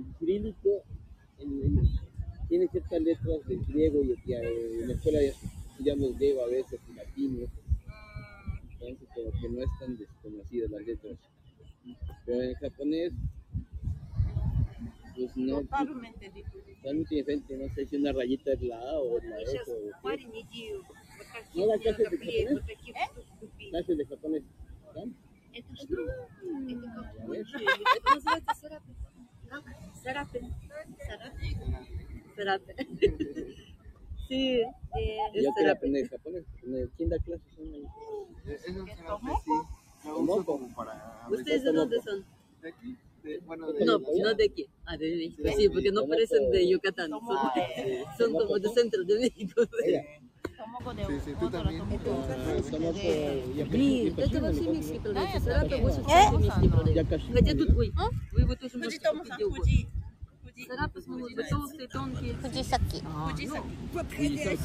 el cirílico en- en- tiene ciertas letras del griego y, y, eh, en la escuela ya estudiamos griego a veces y latín, ¿no? entonces como que no están desconocidas las letras. Pero en japonés, pues no, Totalmente diferente. totalmente diferente, no sé si una rayita es la A o es la S Сейчас o парень иди вот так Ну, да, вот как это копей, japonés? вот такие штуки. clases de japonés. ¿están? Это что? Это как Ya ves. Это называется сарапи. Serapé. Eh, Serapé. Sí, es Serapé. En japonés, en el clases son... Para... ¿Ustedes de dónde son? De aquí. De, bueno, de no, pues, no de aquí, ah, de México, sí, sí porque no parecen de Yucatán, son, son como de centro de México. Sí. Tomoko de Sí, sí, tú otro también. Tomoko Tomoko, de- я Блин, почти- это вообще почти микс не не продается. Да, Сарапе это больше э? всего микс не Я продается. каши. Хотя тут, ой, вы его тоже можете Фудзитомо купить сан, где угодно. Фудзи. Фудзи. Сарапе смогут быть толстые, тонкие. Фудзисаки. А, Фудзисаки. ну,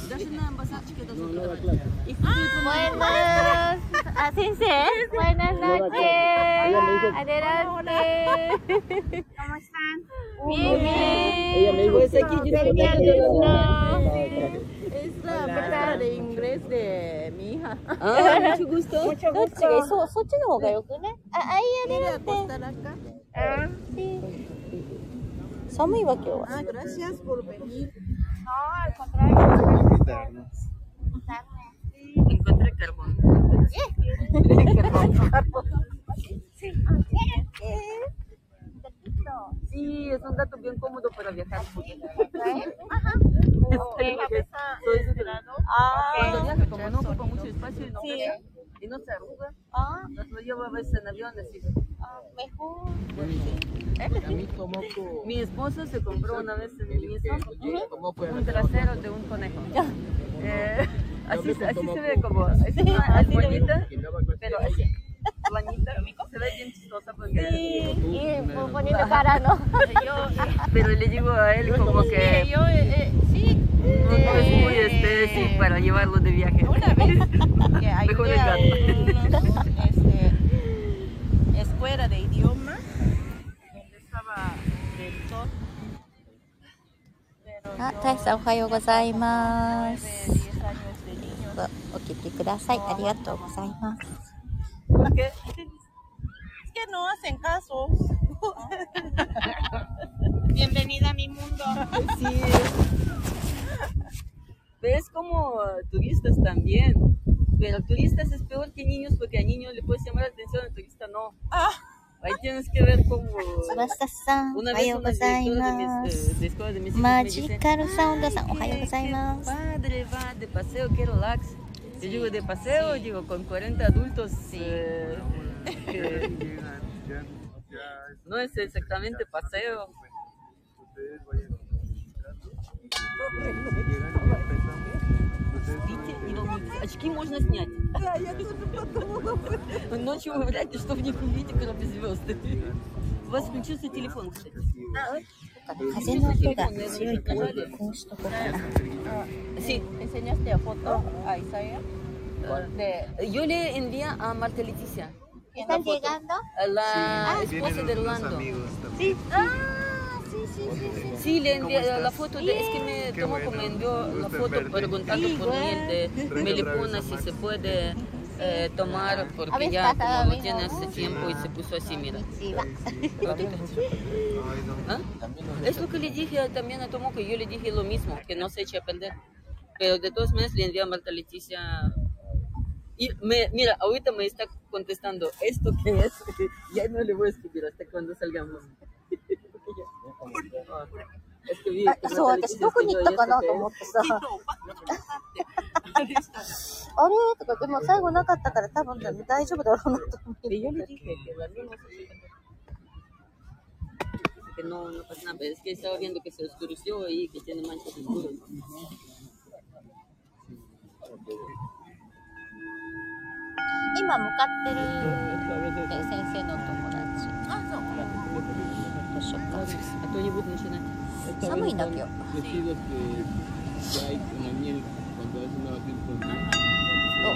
Даже на базарчике даже No, nueva продавать. clase. Их продают во многих Buenas. Ah, sensei. Buenas Nueva clase. noches. Ella me dijo, Adelante. ¿Cómo están? Bien, bien. ella me dijo Pues que- aquí que yo tenía profesora de inglés de mi hija. Ah, mucho gusto. Mucho gusto. ¿Eso, sochi ah, no? Ahí adelante. acá? Ah, sí. Ah, gracias por venir. No, al contrario. Encontré carbón. Sí. Carbón. Sí. Perfecto es un dato bien cómodo para viajar. porque- De cabeza Soy de lado. Cuando viaja, como no ocupa mucho espacio y no, Sí. y no se arruga, Ah, nos lo llevo a veces en aviones. y- ah, mejor. Tomoko, Mi esposo se compró una vez en el Tomoko un trasero de un conejo. Eh, así, se- así se ve como, es una almohadita, pero así, planita, se ve bien chistosa porque... Y por poniendo cara, ¿no? Yo, Pero le digo a él como eh, que yo, eh, sí, no es muy este, sí, para llevarlo de viaje. una vez que Mejor ayudé el a gato. unos, este, escuela de idioma donde estaba el sol. Pero あ、 yo 大志さんおはようございま nueve, す。 diez años de niños. お聞きください。ありがとうございます。 Porque es que no hacen caso. Bienvenida a mi mundo. Sí. Pero es como turistas también. Pero turistas es peor que niños porque a niños le puedes llamar la atención, al turista no. Ah. Ahí tienes que ver como una vez unas de, mis, eh, de, escuela de padre va de paseo, qué relax. Yo llego de paseo, sí. llego con 40 adultos. Sí. Eh, no es exactamente paseo. Ustedes. Очки можно снять. Да, я тоже подумала. Ночью вы вряд ли что в них увидите, кроме звезды. У вас включился телефон, кстати. А, 風の音が強いから、こうしとこうかな。 Sí, ¿Enseñaste foto a Isaiah? De, yo le envié a Marta Leticia, ¿Están llegando? a la vienen esposa de unos Orlando. amigos también. Ah, sí, sí, sí, sí. Sí, le ¿Cómo envié estás? la foto, de, es que me Qué tomó bueno, como envió un la gusto en foto verte. preguntando por mí de Igual. Melipona si se puede eh, tomar porque ya como no tiene hace tiempo y se puso así, mira. ¿Ah? Es lo que le dije también a Tomoko, yo le dije lo mismo, que no se eche a perder. Pero de todas maneras le envié a Marta Leticia. Y me, mira, ahorita me está contestando, ¿esto qué es? ya no le voy a escribir hasta cuando salgamos. そう、私、どこに行ったかなと思ってさ。あれ？とか、でも最後なかったから、多分大丈夫だろうなと思って。今向かってる先生の友達。あそう図寒いんだ今日。お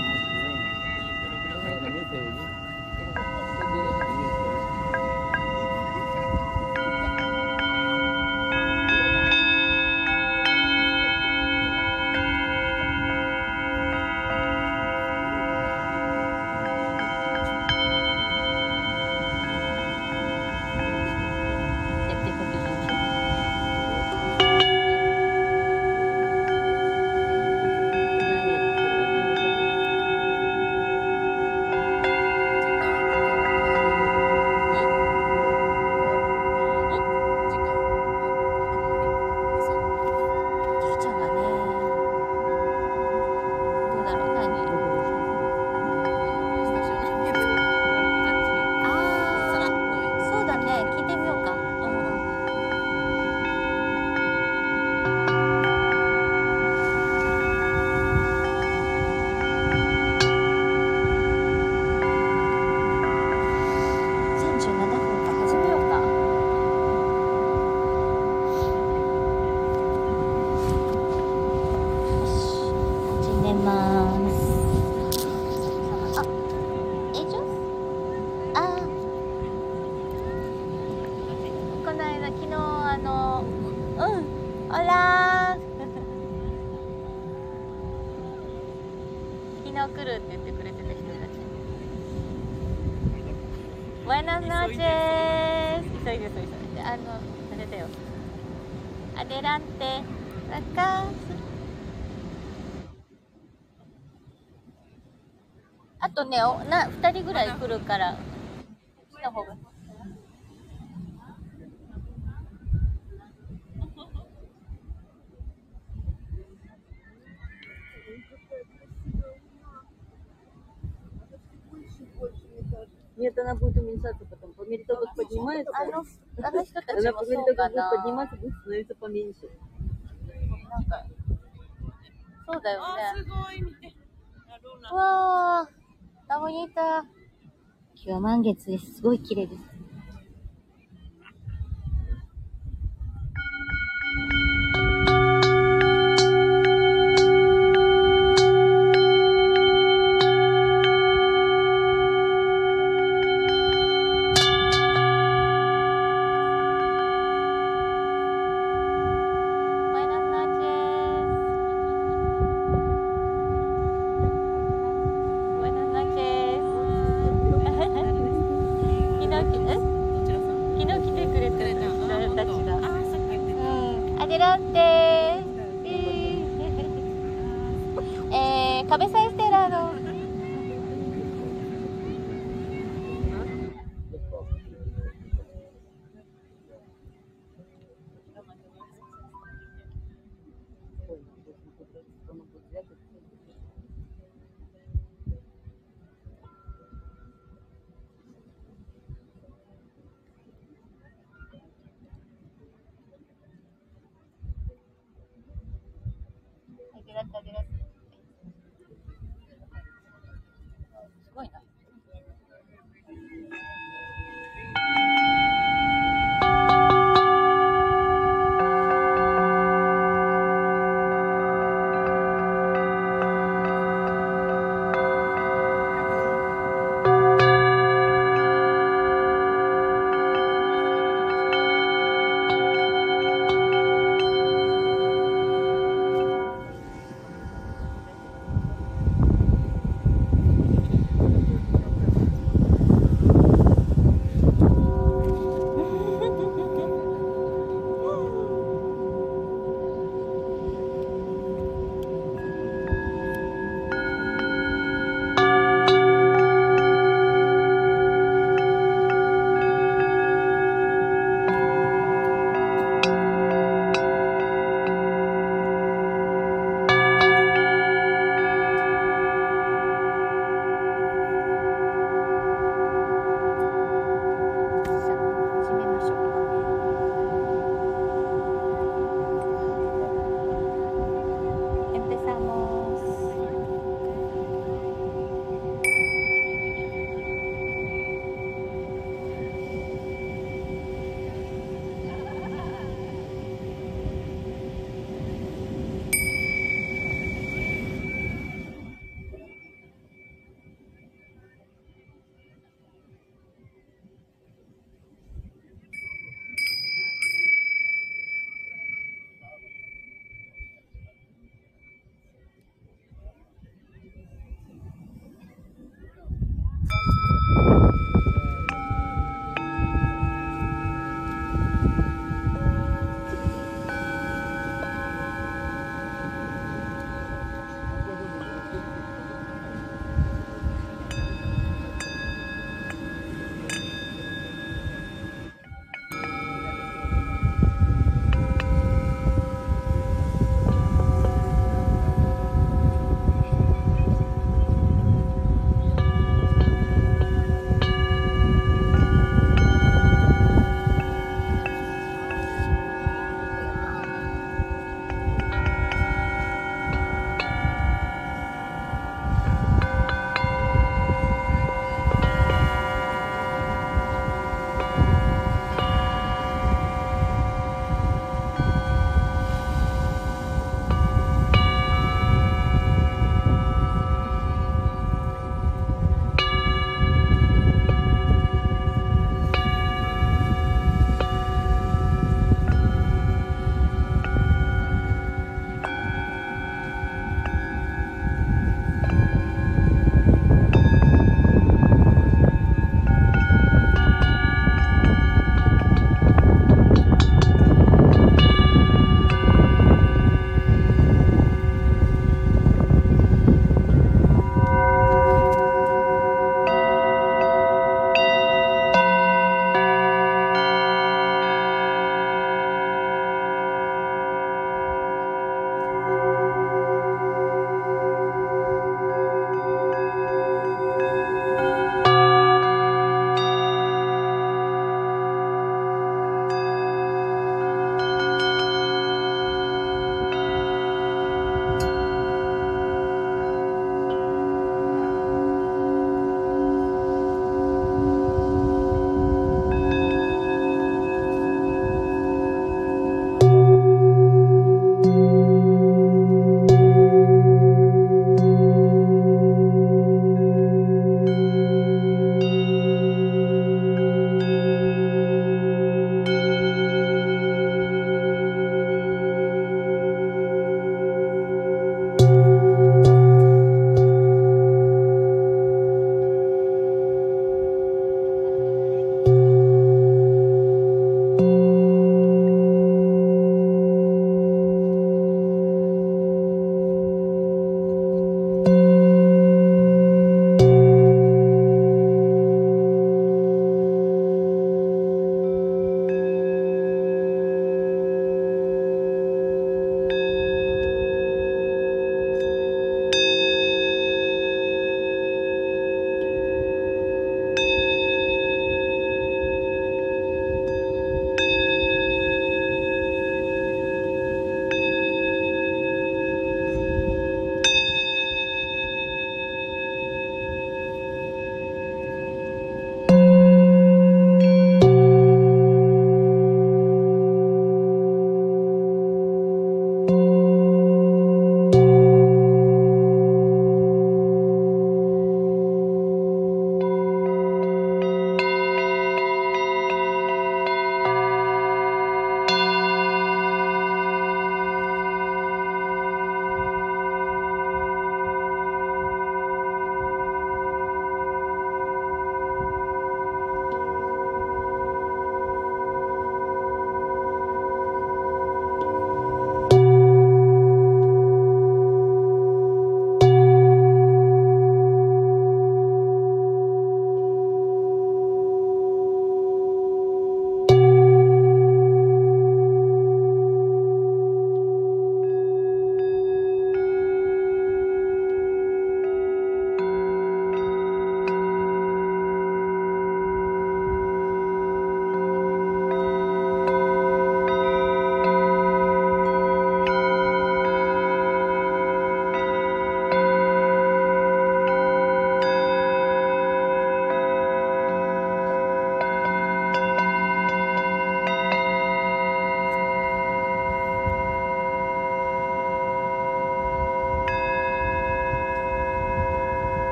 とねおな2人ぐらい来るからこっちの方が Нет, она будет уменьшаться потом. По мере того, как поднимается, あのあの人たち она も по мере そう того, か как будет な подниматься, будет становиться поменьше. なんかそうだよあ、ねすごい、見て。 あルナうわー、ラボニータ。今日は満月です。すごい綺麗です。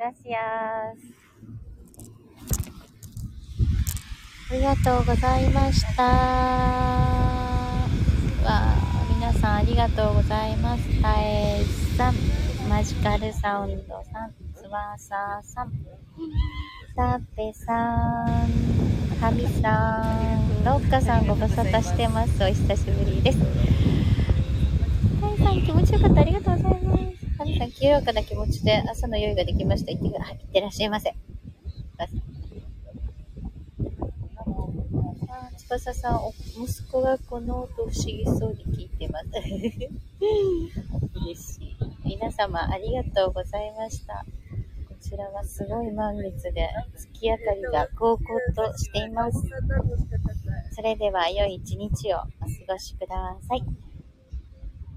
Gracias. ありがとうございました。わあ、皆さんありがとうございます。たえさん、マジカルサウンドさん、つばささん、たぺさん、はみさん、ろっかさんご無沙汰してます。お久しぶりです。たえさん、気持ちよかった。ありがとうございます。さん、清らかな気持ちで朝の用意ができました。いってらいってらっしゃいませ。あつばささん、息子がこの音不思議そうに聞いてます。嬉しい。皆様ありがとうございました。こちらはすごい満月で月明かりが高々としています。それでは良い一日をお過ごしください。